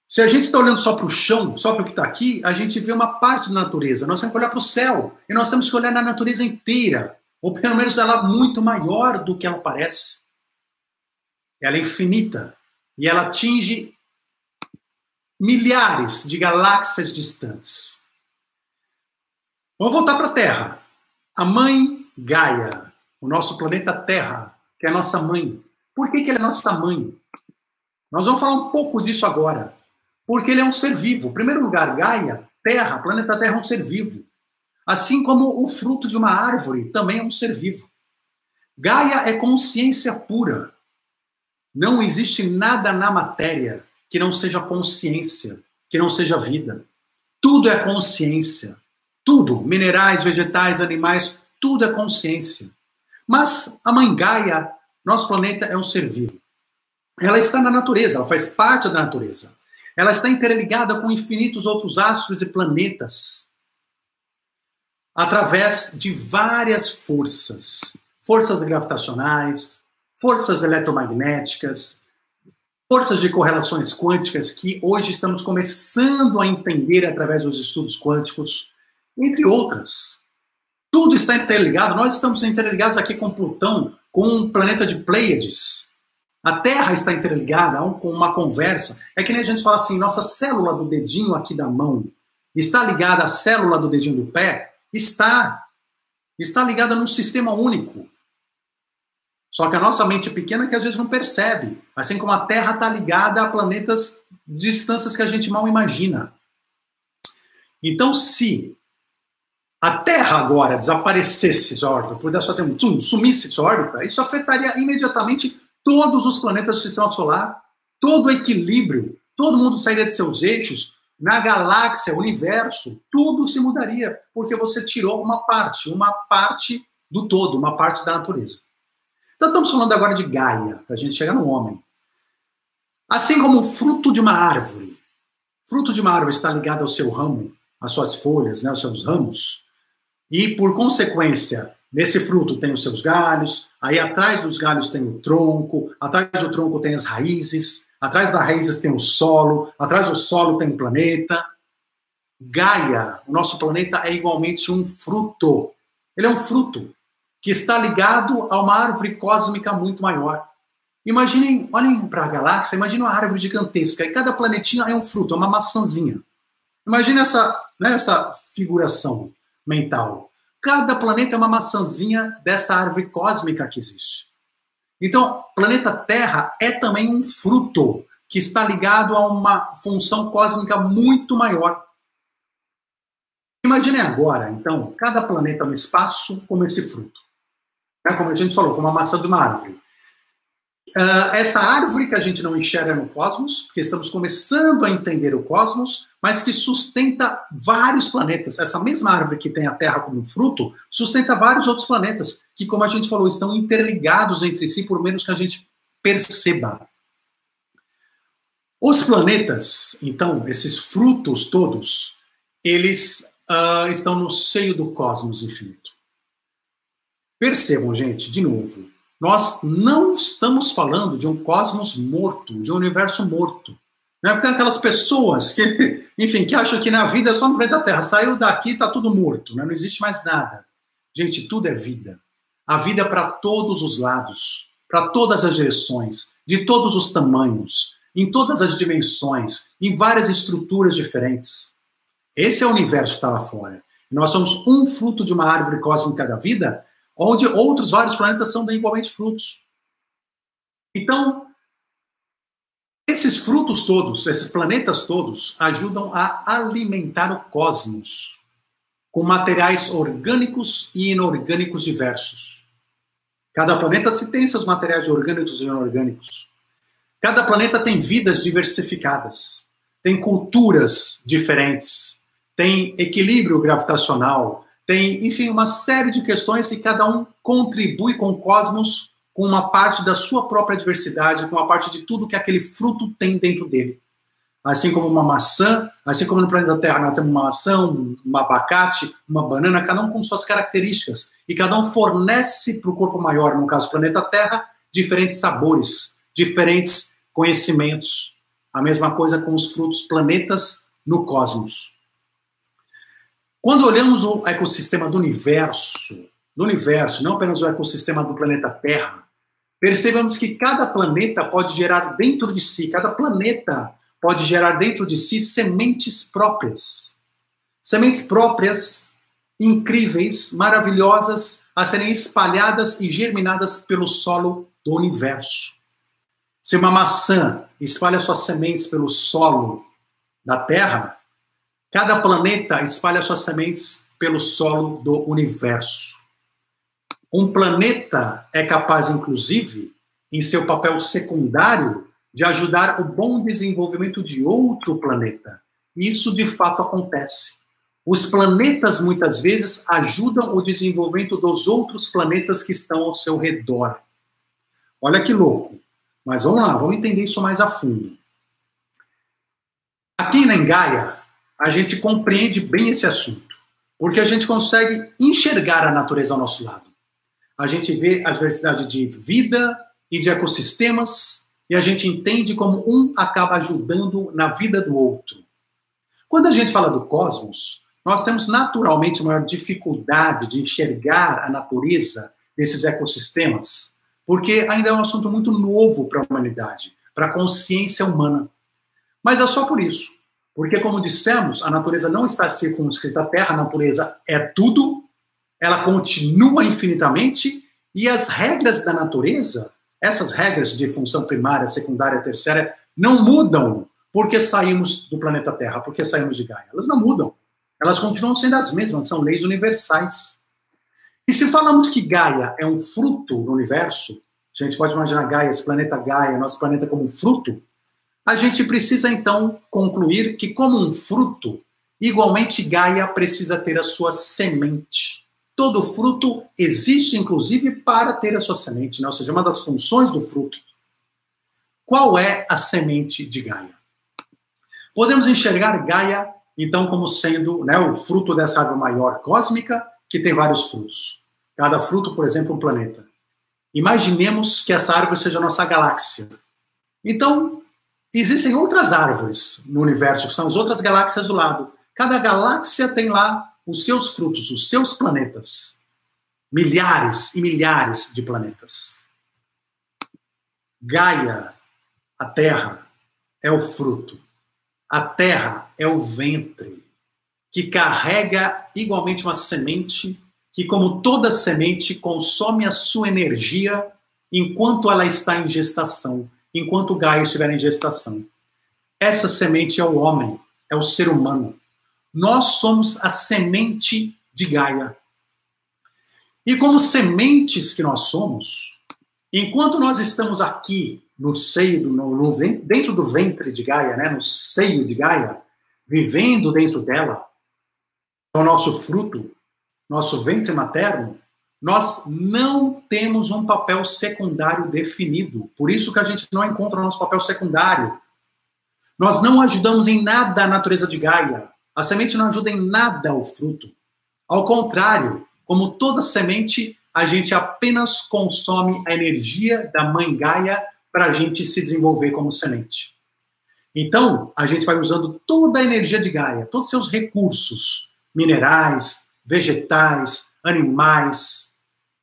[SPEAKER 1] Se a gente está olhando só para o chão, só para o que está aqui, a gente vê uma parte da natureza. Nós temos que olhar para o céu. E nós temos que olhar na natureza inteira. Ou pelo menos ela é muito maior do que ela parece. Ela é infinita. E ela atinge milhares de galáxias distantes. Vamos voltar para a Terra. A mãe Gaia, o nosso planeta Terra, que é a nossa mãe. Por que, que ela é nossa mãe? Nós vamos falar um pouco disso agora. Porque ele é um ser vivo. Em primeiro lugar, Gaia, Terra, planeta Terra é um ser vivo. Assim como o fruto de uma árvore também é um ser vivo. Gaia é consciência pura. Não existe nada na matéria que não seja consciência, que não seja vida. Tudo é consciência. Tudo, minerais, vegetais, animais, tudo é consciência. Mas a mãe Gaia, nosso planeta é um ser vivo. Ela está na natureza, ela faz parte da natureza. Ela está interligada com infinitos outros astros e planetas através de várias forças, forças gravitacionais, forças eletromagnéticas, forças de correlações quânticas que hoje estamos começando a entender através dos estudos quânticos, entre outras. Tudo está interligado. Nós estamos interligados aqui com Plutão, com o planeta de Pleiades. A Terra está interligada com uma conversa. É que nem a gente fala assim: nossa célula do dedinho aqui da mão está ligada à célula do dedinho do pé? Está. Está ligada num sistema único. Só que a nossa mente é pequena que às vezes não percebe. Assim como a Terra está ligada a planetas de distâncias que a gente mal imagina. Então, se a Terra agora desaparecesse de órbita, pudesse fazer um zoom, sumisse de órbita, isso afetaria imediatamente todos os planetas do sistema solar, todo o equilíbrio, todo mundo sairia de seus eixos, na galáxia, universo, tudo se mudaria, porque você tirou uma parte, uma parte do todo, uma parte da natureza. Então estamos falando agora de Gaia, para a gente chegar no homem. Assim como o fruto de uma árvore, fruto de uma árvore está ligado ao seu ramo, às suas folhas, né, aos seus ramos, e por consequência, nesse fruto tem os seus galhos, aí atrás dos galhos tem o tronco, atrás do tronco tem as raízes, atrás das raízes tem o solo, atrás do solo tem o planeta. Gaia, o nosso planeta, é igualmente um fruto. Ele é um fruto que está ligado a uma árvore cósmica muito maior. Imaginem, olhem para a galáxia, imaginem uma árvore gigantesca e cada planetinha é um fruto, é uma maçãzinha. Imagine essa, né, essa figuração mental. Cada planeta é uma maçãzinha dessa árvore cósmica que existe. Então, planeta Terra é também um fruto que está ligado a uma função cósmica muito maior. Imaginem agora, então, cada planeta no espaço como esse fruto. É como a gente falou, como a maçã de uma árvore. Uh, essa árvore que a gente não enxerga no cosmos, porque estamos começando a entender o cosmos, mas que sustenta vários planetas. Essa mesma árvore que tem a Terra como fruto, sustenta vários outros planetas, que, como a gente falou, estão interligados entre si, por menos que a gente perceba. Os planetas, então, esses frutos todos, eles uh, estão no seio do cosmos infinito. Percebam, gente, de novo, nós não estamos falando de um cosmos morto, de um universo morto. Né? Tem aquelas pessoas que, enfim, que acham que na vida é só no planeta Terra. Saiu daqui, está tudo morto, né? não existe mais nada. Gente, tudo é vida. A vida é para todos os lados, para todas as direções, de todos os tamanhos, em todas as dimensões, em várias estruturas diferentes. Esse é o universo que está lá fora. Nós somos um fruto de uma árvore cósmica da vida onde outros vários planetas são igualmente frutos. Então, esses frutos todos, esses planetas todos, ajudam a alimentar o cosmos com materiais orgânicos e inorgânicos diversos. Cada planeta tem seus materiais orgânicos e inorgânicos. Cada planeta tem vidas diversificadas, tem culturas diferentes, tem equilíbrio gravitacional, tem, enfim, uma série de questões e cada um contribui com o cosmos com uma parte da sua própria diversidade, com uma parte de tudo que aquele fruto tem dentro dele. Assim como uma maçã, assim como no planeta Terra nós temos uma maçã, um abacate, uma banana, cada um com suas características. E cada um fornece para o corpo maior, no caso do planeta Terra, diferentes sabores, diferentes conhecimentos. A mesma coisa com os frutos planetas no cosmos. Quando olhamos o ecossistema do universo, do universo, não apenas o ecossistema do planeta Terra, percebemos que cada planeta pode gerar dentro de si, cada planeta pode gerar dentro de si sementes próprias. Sementes próprias, incríveis, maravilhosas, a serem espalhadas e germinadas pelo solo do universo. Se uma maçã espalha suas sementes pelo solo da Terra, Cada planeta espalha suas sementes pelo solo do universo. Um planeta é capaz, inclusive, em seu papel secundário, de ajudar o bom desenvolvimento de outro planeta. isso de fato acontece. Os planetas muitas vezes ajudam o desenvolvimento dos outros planetas que estão ao seu redor. Olha que louco. Mas vamos lá, vamos entender isso mais a fundo. Aqui na Gaia, a gente compreende bem esse assunto, porque a gente consegue enxergar a natureza ao nosso lado. A gente vê a diversidade de vida e de ecossistemas, e a gente entende como um acaba ajudando na vida do outro. Quando a gente fala do cosmos, nós temos naturalmente maior dificuldade de enxergar a natureza desses ecossistemas, porque ainda é um assunto muito novo para a humanidade, para a consciência humana. Mas é só por isso. Porque, como dissemos, a natureza não está circunscrita à Terra, a natureza é tudo, ela continua infinitamente, e as regras da natureza, essas regras de função primária, secundária, terciária, não mudam porque saímos do planeta Terra, porque saímos de Gaia. Elas não mudam. Elas continuam sendo as mesmas, são leis universais. E se falamos que Gaia é um fruto do universo, a gente pode imaginar Gaia, esse planeta Gaia, nosso planeta como um fruto, a gente precisa então concluir que, como um fruto, igualmente Gaia precisa ter a sua semente. Todo fruto existe, inclusive, para ter a sua semente, né? ou seja, uma das funções do fruto. Qual é a semente de Gaia? Podemos enxergar Gaia, então, como sendo né, o fruto dessa árvore maior cósmica, que tem vários frutos. Cada fruto, por exemplo, um planeta. Imaginemos que essa árvore seja a nossa galáxia. Então, existem outras árvores no universo, que são as outras galáxias do lado. Cada galáxia tem lá os seus frutos, os seus planetas. Milhares e milhares de planetas. Gaia, a Terra, é o fruto. A Terra é o ventre, que carrega igualmente uma semente que, como toda semente, consome a sua energia enquanto ela está em gestação, enquanto o Gaia estiver em gestação. Essa semente é o homem, é o ser humano. Nós somos a semente de Gaia. E como sementes que nós somos, enquanto nós estamos aqui no seio, do, no, no, dentro do ventre de Gaia, né, no seio de Gaia, vivendo dentro dela, é o nosso fruto, nosso ventre materno, nós não temos um papel secundário definido. Por isso que a gente não encontra o nosso papel secundário. Nós não ajudamos em nada a natureza de Gaia. A semente não ajuda em nada ao fruto. Ao contrário, como toda semente, a gente apenas consome a energia da mãe Gaia para a gente se desenvolver como semente. Então, a gente vai usando toda a energia de Gaia, todos os seus recursos, minerais, vegetais, animais.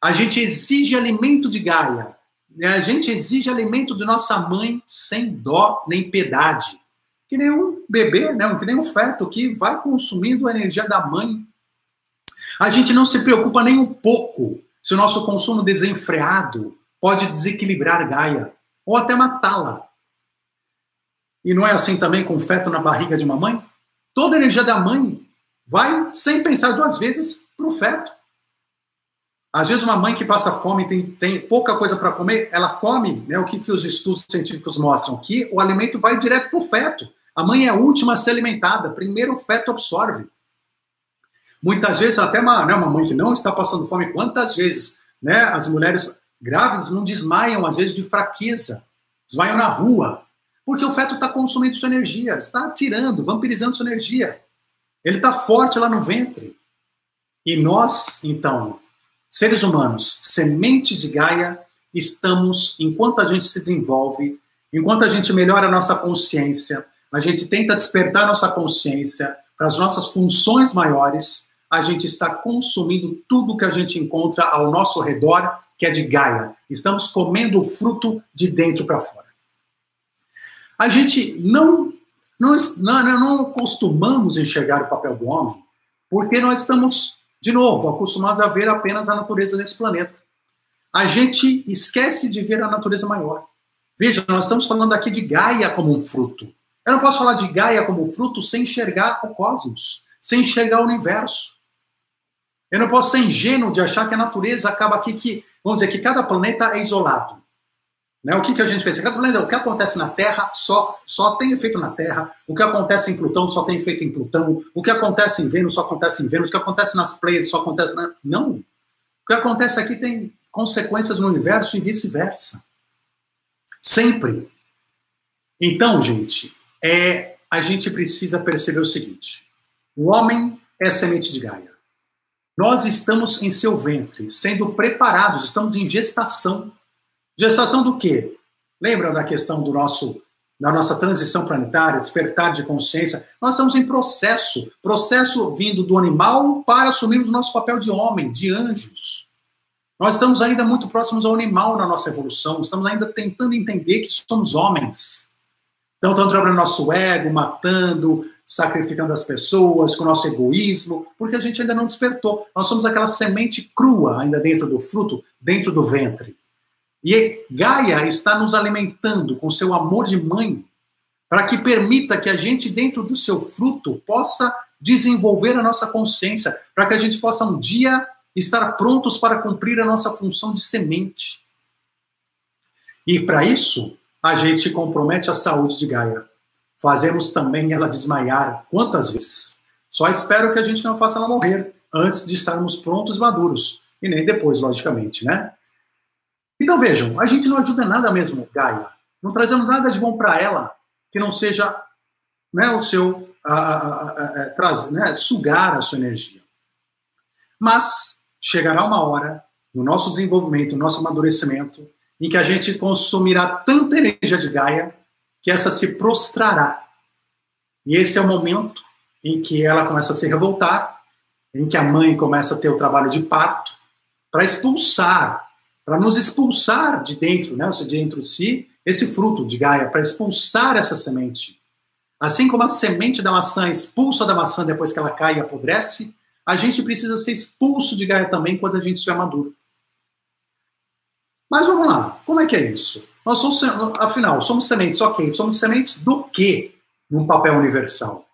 [SPEAKER 1] A gente exige alimento de Gaia. Né? A gente exige alimento de nossa mãe sem dó nem piedade. Que nem um bebê, né? que nem um feto que vai consumindo a energia da mãe. A gente não se preocupa nem um pouco se o nosso consumo desenfreado pode desequilibrar Gaia ou até matá-la. E não é assim também com o feto na barriga de uma mãe? Toda a energia da mãe vai, sem pensar duas vezes, para o feto. Às vezes, uma mãe que passa fome tem, tem pouca coisa para comer, ela come, né, o que, que os estudos científicos mostram? Que o alimento vai direto para o feto. A mãe é a última a ser alimentada, primeiro o feto absorve. Muitas vezes, até uma, né, uma mãe que não está passando fome, quantas vezes né, as mulheres grávidas não desmaiam, às vezes, de fraqueza, desmaiam na rua, porque o feto está consumindo sua energia, está tirando, vampirizando sua energia. Ele está forte lá no ventre. E nós, então, seres humanos, sementes de Gaia, estamos, enquanto a gente se desenvolve, enquanto a gente melhora a nossa consciência, a gente tenta despertar nossa consciência para as nossas funções maiores, a gente está consumindo tudo que a gente encontra ao nosso redor, que é de Gaia. Estamos comendo o fruto de dentro para fora. A gente não nós não, não costumamos enxergar o papel do homem porque nós estamos, de novo, acostumados a ver apenas a natureza desse planeta. A gente esquece de ver a natureza maior. Veja, nós estamos falando aqui de Gaia como um fruto. Eu não posso falar de Gaia como fruto sem enxergar o cosmos, sem enxergar o universo. Eu não posso ser ingênuo de achar que a natureza acaba aqui que, vamos dizer, que cada planeta é isolado. Né? O que, que a gente pensa? O que acontece na Terra só, só tem efeito na Terra, o que acontece em Plutão só tem efeito em Plutão, o que acontece em Vênus só acontece em Vênus, o que acontece nas Pleiades só acontece. Na... Não. O que acontece aqui tem consequências no universo e vice-versa. Sempre. Então, gente, é, a gente precisa perceber o seguinte: o homem é semente de Gaia. Nós estamos em seu ventre, sendo preparados, estamos em gestação. Gestação do quê? Lembra da questão do nosso da nossa transição planetária, despertar de consciência? Nós estamos em processo, processo vindo do animal para assumirmos nosso papel de homem, de anjos. Nós estamos ainda muito próximos ao animal na nossa evolução, estamos ainda tentando entender que somos homens. Então, estamos trabalhando nosso ego, matando, sacrificando as pessoas, com o nosso egoísmo, porque a gente ainda não despertou. Nós somos aquela semente crua ainda dentro do fruto, dentro do ventre. E Gaia está nos alimentando com seu amor de mãe, para que permita que a gente, dentro do seu fruto, possa desenvolver a nossa consciência, para que a gente possa um dia estar prontos para cumprir a nossa função de semente. E para isso, a gente compromete a saúde de Gaia fazemos também ela desmaiar quantas vezes? Só espero que a gente não faça ela morrer antes de estarmos prontos e maduros. E nem depois, logicamente, né? Então vejam, a gente não ajuda nada mesmo, Gaia. Não trazemos nada de bom para ela que não seja né, o seu a, a, a, trazer, né, sugar a sua energia. Mas chegará uma hora no nosso desenvolvimento, no nosso amadurecimento, em que a gente consumirá tanta energia de Gaia que essa se prostrará. E esse é o momento em que ela começa a se revoltar, em que a mãe começa a ter o trabalho de parto, para expulsar, para nos expulsar de dentro, né, de dentro de si, esse fruto de Gaia, para expulsar essa semente. Assim como a semente da maçã expulsa da maçã depois que ela cai e apodrece, a gente precisa ser expulso de Gaia também quando a gente estiver maduro. Mas vamos lá, como é que é isso? Nós somos, afinal, somos sementes, ok. Somos sementes do quê num papel universal?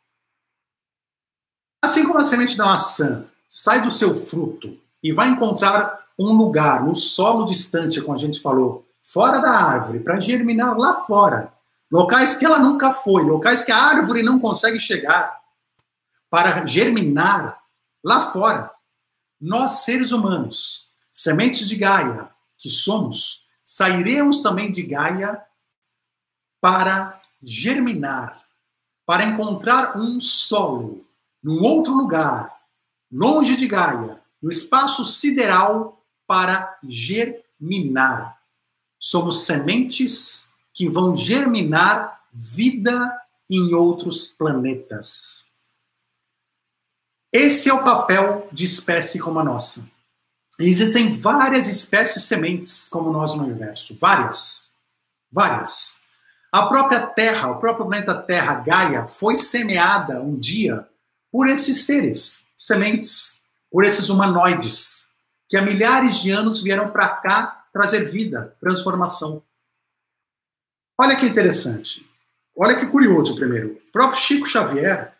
[SPEAKER 1] Assim como a semente da maçã sai do seu fruto e vai encontrar um lugar no solo distante, como a gente falou, fora da árvore, para germinar lá fora, locais que ela nunca foi, locais que a árvore não consegue chegar, para germinar lá fora. Nós, seres humanos, sementes de Gaia, que somos, sairemos também de Gaia para germinar, para encontrar um solo, num outro lugar, longe de Gaia, no espaço sideral, para germinar. Somos sementes que vão germinar vida em outros planetas. Esse é o papel de espécie como a nossa. Existem várias espécies sementes como nós no universo, várias, várias. A própria Terra, o próprio planeta Terra, Gaia, foi semeada um dia por esses seres, sementes, por esses humanoides, que há milhares de anos vieram para cá trazer vida, transformação. Olha que interessante. Olha que curioso primeiro. O próprio Chico Xavier,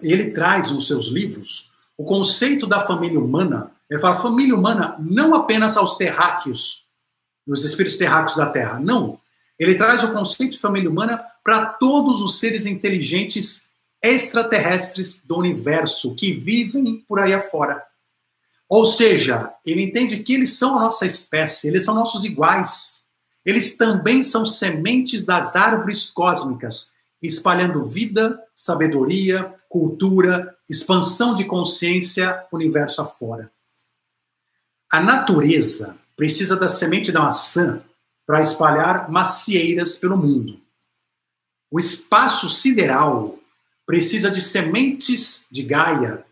[SPEAKER 1] ele traz nos seus livros o conceito da família humana ele fala família humana não apenas aos terráqueos, os espíritos terráqueos da Terra. Não. Ele traz o conceito de família humana para todos os seres inteligentes extraterrestres do universo que vivem por aí afora. Ou seja, ele entende que eles são a nossa espécie, eles são nossos iguais. Eles também são sementes das árvores cósmicas, espalhando vida, sabedoria, cultura, expansão de consciência, universo afora. A natureza precisa da semente da maçã para espalhar macieiras pelo mundo. O espaço sideral precisa de sementes de Gaia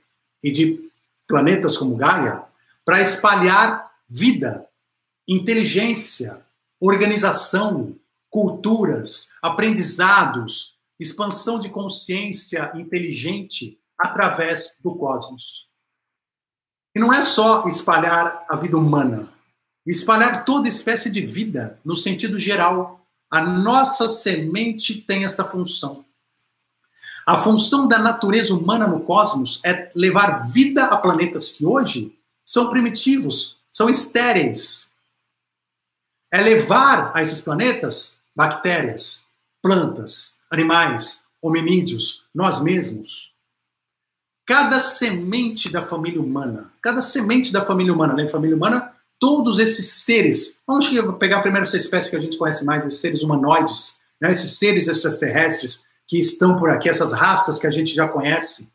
[SPEAKER 1] e de planetas como Gaia para espalhar vida, inteligência, organização, culturas, aprendizados, expansão de consciência inteligente através do cosmos. E não é só espalhar a vida humana, espalhar toda espécie de vida, no sentido geral. A nossa semente tem esta função. A função da natureza humana no cosmos é levar vida a planetas que hoje são primitivos, são estéreis. é levar a esses planetas bactérias, plantas, animais, hominídeos, nós mesmos. Cada semente da família humana, cada semente da família humana, né? Família humana, todos esses seres. Vamos pegar a primeira essa espécie que a gente conhece mais, esses seres humanoides, né? esses seres extraterrestres que estão por aqui, essas raças que a gente já conhece.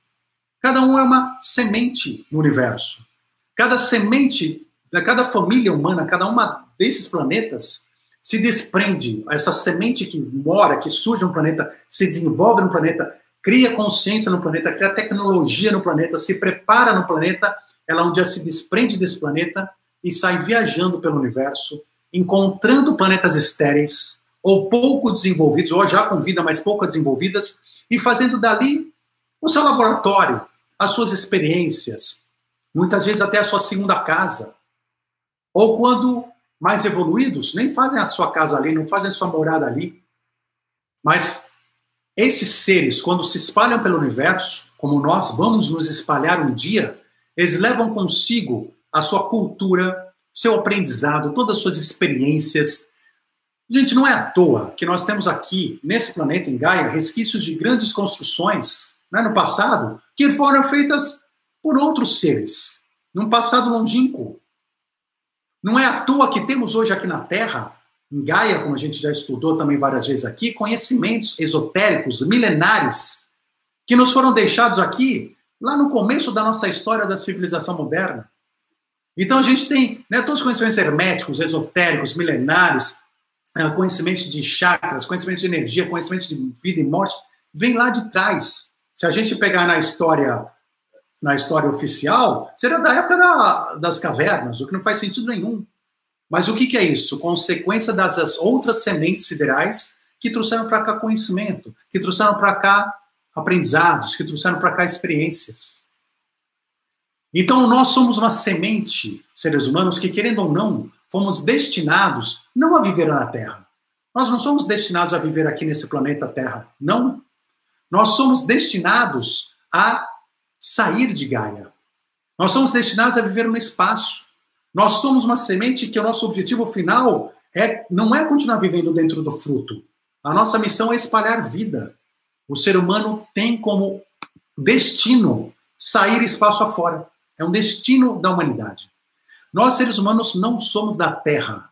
[SPEAKER 1] Cada um é uma semente no universo. Cada semente, cada família humana, cada uma desses planetas se desprende, essa semente que mora, que surge no planeta, se desenvolve no planeta, cria consciência no planeta, cria tecnologia no planeta, se prepara no planeta, ela um dia se desprende desse planeta e sai viajando pelo universo, encontrando planetas estéreis, ou pouco desenvolvidos, ou já com vida, mas pouco desenvolvidas, e fazendo dali o seu laboratório, as suas experiências, muitas vezes até a sua segunda casa. Ou quando mais evoluídos nem fazem a sua casa ali, não fazem a sua morada ali. Mas esses seres, quando se espalham pelo universo, como nós vamos nos espalhar um dia, eles levam consigo a sua cultura, seu aprendizado, todas as suas experiências. Gente, não é à toa que nós temos aqui, nesse planeta, em Gaia, resquícios de grandes construções né, no passado que foram feitas por outros seres, num passado longínquo. Não é à toa que temos hoje aqui na Terra, em Gaia, como a gente já estudou também várias vezes aqui, conhecimentos esotéricos milenares que nos foram deixados aqui lá no começo da nossa história da civilização moderna. Então a gente tem né, todos os conhecimentos herméticos, esotéricos, milenares, eh, conhecimentos de chakras, conhecimentos de energia, conhecimentos de vida e morte, vem lá de trás. Se a gente pegar na história na história oficial, seria da época da, das cavernas, o que não faz sentido nenhum. Mas o que, que é isso? Consequência das outras sementes siderais que trouxeram para cá conhecimento, que trouxeram para cá aprendizados, que trouxeram para cá experiências. Então, nós somos uma semente, seres humanos, que, querendo ou não, fomos destinados não a viver na Terra. Nós não somos destinados a viver aqui nesse planeta Terra, não. Nós somos destinados a sair de Gaia. Nós somos destinados a viver no espaço. Nós somos uma semente que o nosso objetivo final é não é continuar vivendo dentro do fruto. A nossa missão é espalhar vida. O ser humano tem como destino sair espaço afora. É um destino da humanidade. Nós, seres humanos, não somos da Terra.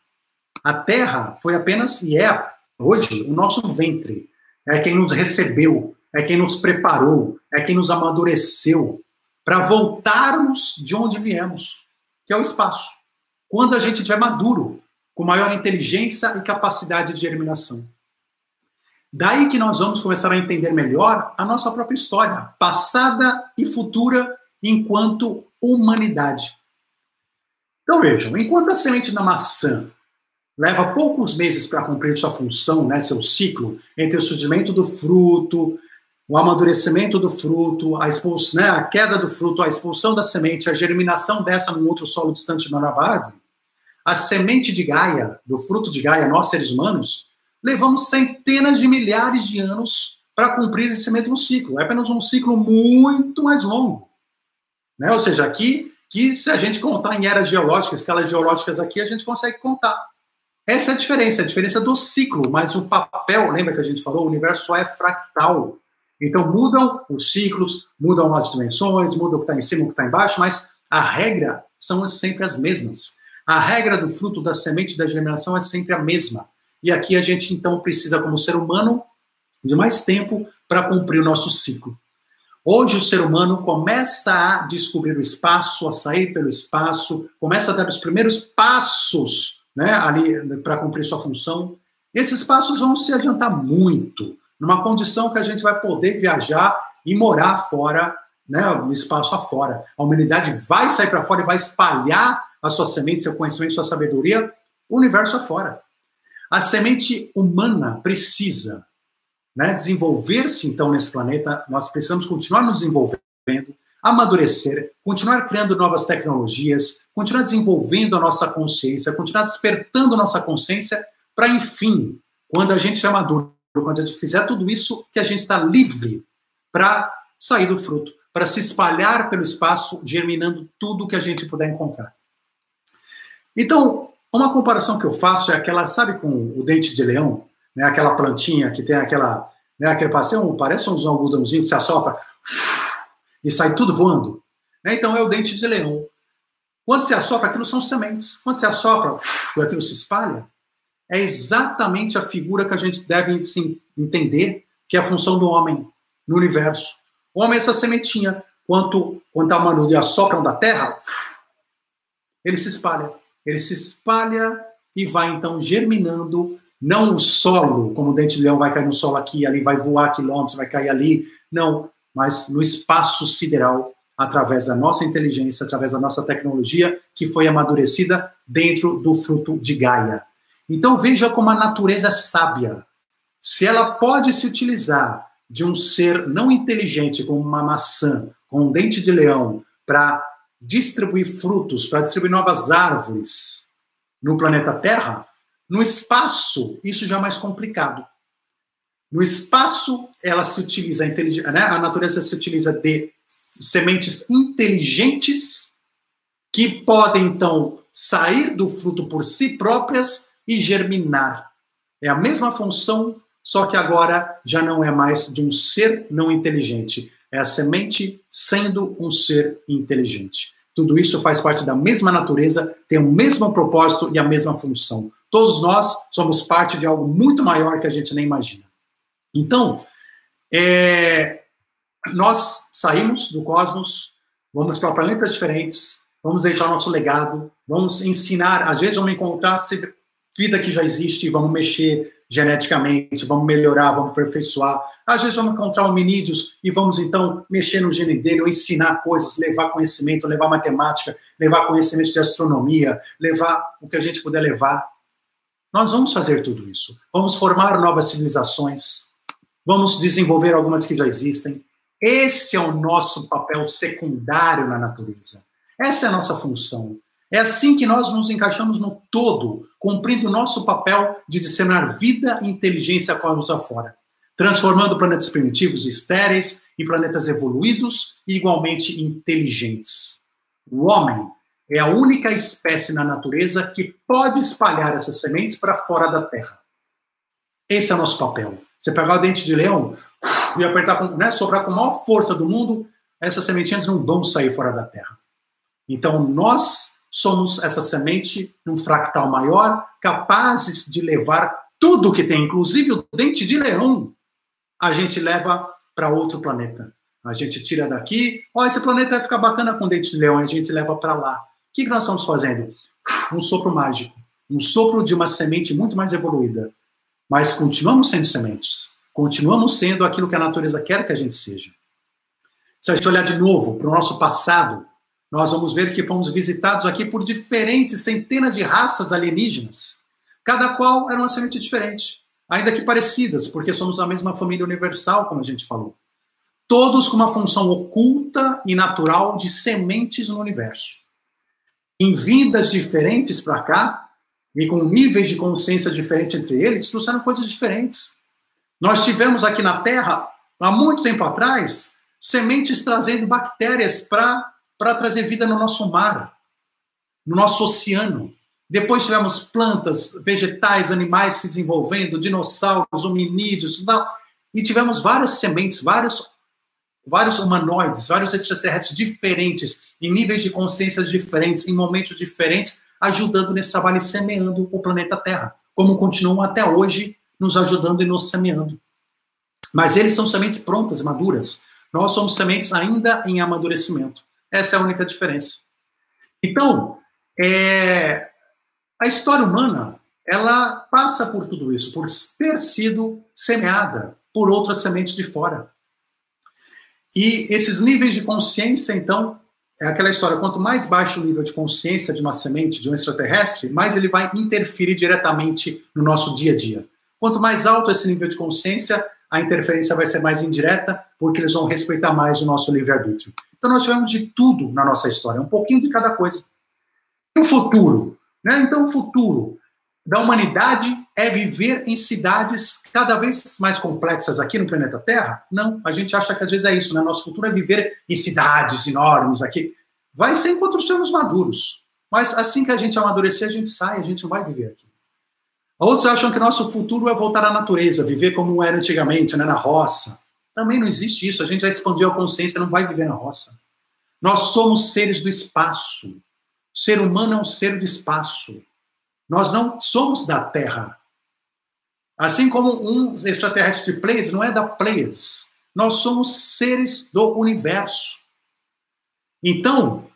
[SPEAKER 1] A Terra foi apenas e é hoje o nosso ventre. É quem nos recebeu, é quem nos preparou, é quem nos amadureceu para voltarmos de onde viemos, que é o espaço. Quando a gente estiver maduro, com maior inteligência e capacidade de germinação. Daí que nós vamos começar a entender melhor a nossa própria história, passada e futura, enquanto humanidade. Então vejam, enquanto a semente da maçã leva poucos meses para cumprir sua função, né, seu ciclo, entre o surgimento do fruto, o amadurecimento do fruto, a, expulsão, né, a queda do fruto, a expulsão da semente, a germinação dessa num outro solo distante na nova árvore, a semente de Gaia, do fruto de Gaia, nós seres humanos, levamos centenas de milhares de anos para cumprir esse mesmo ciclo. É apenas um ciclo muito mais longo. Né? Ou seja, aqui, que se a gente contar em eras geológicas, escalas geológicas aqui, a gente consegue contar. Essa é a diferença, a diferença do ciclo, mas o papel, lembra que a gente falou, o universo só é fractal. Então mudam os ciclos, mudam as dimensões, muda o que está em cima, o que está embaixo, mas a regra são sempre as mesmas. A regra do fruto da semente da germinação é sempre a mesma. E aqui a gente então precisa, como ser humano, de mais tempo para cumprir o nosso ciclo. Hoje o ser humano começa a descobrir o espaço, a sair pelo espaço, começa a dar os primeiros passos né, ali para cumprir sua função. Esses passos vão se adiantar muito numa condição que a gente vai poder viajar e morar fora, né, no espaço afora. A humanidade vai sair para fora e vai espalhar a sua semente, seu conhecimento, sua sabedoria, o universo afora. A semente humana precisa né, desenvolver-se, então, nesse planeta. Nós precisamos continuar nos desenvolvendo, amadurecer, continuar criando novas tecnologias, continuar desenvolvendo a nossa consciência, continuar despertando nossa consciência para, enfim, quando a gente é maduro, quando a gente fizer tudo isso, que a gente está livre para sair do fruto, para se espalhar pelo espaço, germinando tudo que a gente puder encontrar. Então, Uma comparação que eu faço é aquela, sabe, com o dente de leão, né? Aquela plantinha que tem aquela, né? Aquele passeio, parece um algodãozinho que se assopra e sai tudo voando. Né? Então é o dente de leão. Quando se assopra, aquilo são sementes. Quando se assopra, aquilo se espalha. É exatamente a figura que a gente deve entender que é a função do homem no universo. O homem é essa sementinha. Quanto, quanto a manude assopram da terra, ele se espalha. Ele se espalha e vai então germinando, não o solo, como o dente de leão vai cair no solo aqui, ali vai voar quilômetros, vai cair ali, não, mas no espaço sideral, através da nossa inteligência, através da nossa tecnologia, que foi amadurecida dentro do fruto de Gaia. Então veja como a natureza é sábia. Se ela pode se utilizar de um ser não inteligente, como uma maçã, com um dente de leão, para distribuir frutos, para distribuir novas árvores no planeta Terra, no espaço, isso já é mais complicado. No espaço, ela se utiliza, né? a natureza se utiliza de sementes inteligentes que podem, então, sair do fruto por si próprias e germinar. É a mesma função, só que agora já não é mais de um ser não inteligente. É a semente sendo um ser inteligente. Tudo isso faz parte da mesma natureza, tem o mesmo propósito e a mesma função. Todos nós somos parte de algo muito maior que a gente nem imagina. Então, é, nós saímos do cosmos, vamos para planetas diferentes, vamos deixar nosso legado, vamos ensinar, às vezes vamos encontrar vida que já existe, vamos mexer geneticamente, vamos melhorar, vamos aperfeiçoar. Às vezes vamos encontrar hominídeos e vamos então mexer no gene dele, ou ensinar coisas, levar conhecimento, levar matemática, levar conhecimento de astronomia, levar o que a gente puder levar. Nós vamos fazer tudo isso. Vamos formar novas civilizações, vamos desenvolver algumas que já existem. Esse é o nosso papel secundário na natureza. Essa é a nossa função. É assim que nós nos encaixamos no todo, cumprindo o nosso papel de disseminar vida e inteligência cosmos afora, transformando planetas primitivos e estéreis em planetas evoluídos e igualmente inteligentes. O homem é a única espécie na natureza que pode espalhar essas sementes para fora da Terra. Esse é o nosso papel. Você pegar o dente de leão e apertar, com, né, soprar com a maior força do mundo, essas sementinhas não vão sair fora da Terra. Então, nós somos essa semente num fractal maior, capazes de levar tudo que tem, inclusive o dente de leão, a gente leva para outro planeta. A gente tira daqui, ó, esse planeta vai ficar bacana com dente de leão, a gente leva para lá. O que, que nós estamos fazendo? Um sopro mágico, um sopro de uma semente muito mais evoluída. Mas continuamos sendo sementes, continuamos sendo aquilo que a natureza quer que a gente seja. Se a gente olhar de novo para o nosso passado, nós vamos ver que fomos visitados aqui por diferentes centenas de raças alienígenas. Cada qual era uma semente diferente, ainda que parecidas, porque somos a mesma família universal, como a gente falou. Todos com uma função oculta e natural de sementes no universo. Em vindas diferentes para cá, e com níveis de consciência diferentes entre eles, trouxeram coisas diferentes. Nós tivemos aqui na Terra, há muito tempo atrás, sementes trazendo bactérias para trazer vida no nosso mar, no nosso oceano. Depois tivemos plantas, vegetais, animais se desenvolvendo, dinossauros, hominídeos, e tivemos várias sementes, vários, vários humanoides, vários extraterrestres diferentes, em níveis de consciência diferentes, em momentos diferentes, ajudando nesse trabalho e semeando o planeta Terra, como continuam até hoje nos ajudando e nos semeando. Mas eles são sementes prontas, maduras. Nós somos sementes ainda em amadurecimento. Essa é a única diferença. Então, é, a história humana, ela passa por tudo isso, por ter sido semeada por outras sementes de fora. E esses níveis de consciência, então, é aquela história: quanto mais baixo o nível de consciência de uma semente, de um extraterrestre, mais ele vai interferir diretamente no nosso dia a dia. Quanto mais alto esse nível de consciência, a interferência vai ser mais indireta, porque eles vão respeitar mais o nosso livre-arbítrio. Então nós tivemos de tudo na nossa história, um pouquinho de cada coisa. E o futuro? Né? Então o futuro da humanidade é viver em cidades cada vez mais complexas aqui no planeta Terra? Não, a gente acha que às vezes é isso, né? Nosso futuro é viver em cidades enormes aqui. Vai ser enquanto estivermos maduros. Mas assim que a gente amadurecer, a gente sai, a gente não vai viver aqui. Outros acham que nosso futuro é voltar à natureza, viver como era antigamente, né, na roça. Também não existe isso. A gente já expandiu a consciência, não vai viver na roça. Nós somos seres do espaço. O ser humano é um ser do espaço. Nós não somos da Terra. Assim como um extraterrestre de Pleiades não é da Pleiades. Nós somos seres do universo. Então,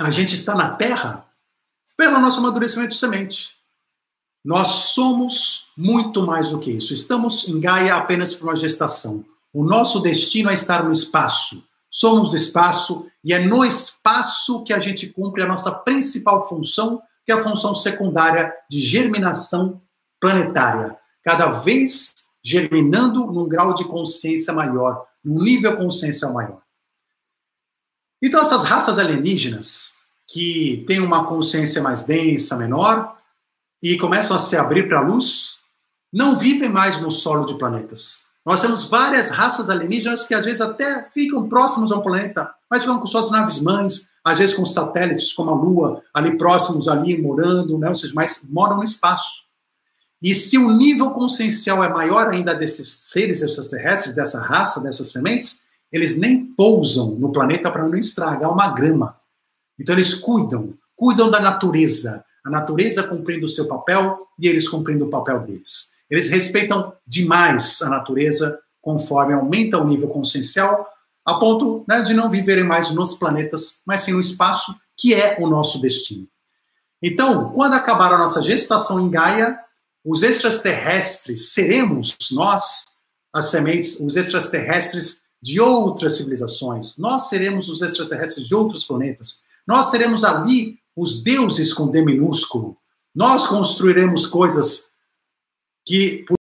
[SPEAKER 1] a gente está na Terra pelo nosso amadurecimento de semente. Nós somos muito mais do que isso. Estamos em Gaia apenas por uma gestação. O nosso destino é estar no espaço. Somos do espaço e é no espaço que a gente cumpre a nossa principal função, que é a função secundária de germinação planetária. Cada vez germinando num grau de consciência maior, num nível consciencial maior. Então, essas raças alienígenas, que têm uma consciência mais densa, menor, e começam a se abrir para a luz, não vivem mais no solo de planetas. Nós temos várias raças alienígenas que às vezes até ficam próximos ao planeta, mas ficam com suas naves mães, às vezes com satélites como a Lua, ali próximos, ali morando, né? ou seja, mas moram no espaço. E se o nível consciencial é maior ainda desses seres extraterrestres, dessa raça, dessas sementes, eles nem pousam no planeta para não estragar uma grama. Então eles cuidam, cuidam da natureza, a natureza cumprindo o seu papel e eles cumprindo o papel deles. Eles respeitam demais a natureza conforme aumenta o nível consciencial, a ponto né, de não viverem mais nos planetas, mas sim no espaço, que é o nosso destino. Então, quando acabar a nossa gestação em Gaia, os extraterrestres seremos nós, as sementes, os extraterrestres de outras civilizações. Nós seremos os extraterrestres de outros planetas. Nós seremos ali os deuses com D minúsculo. Nós construiremos coisas que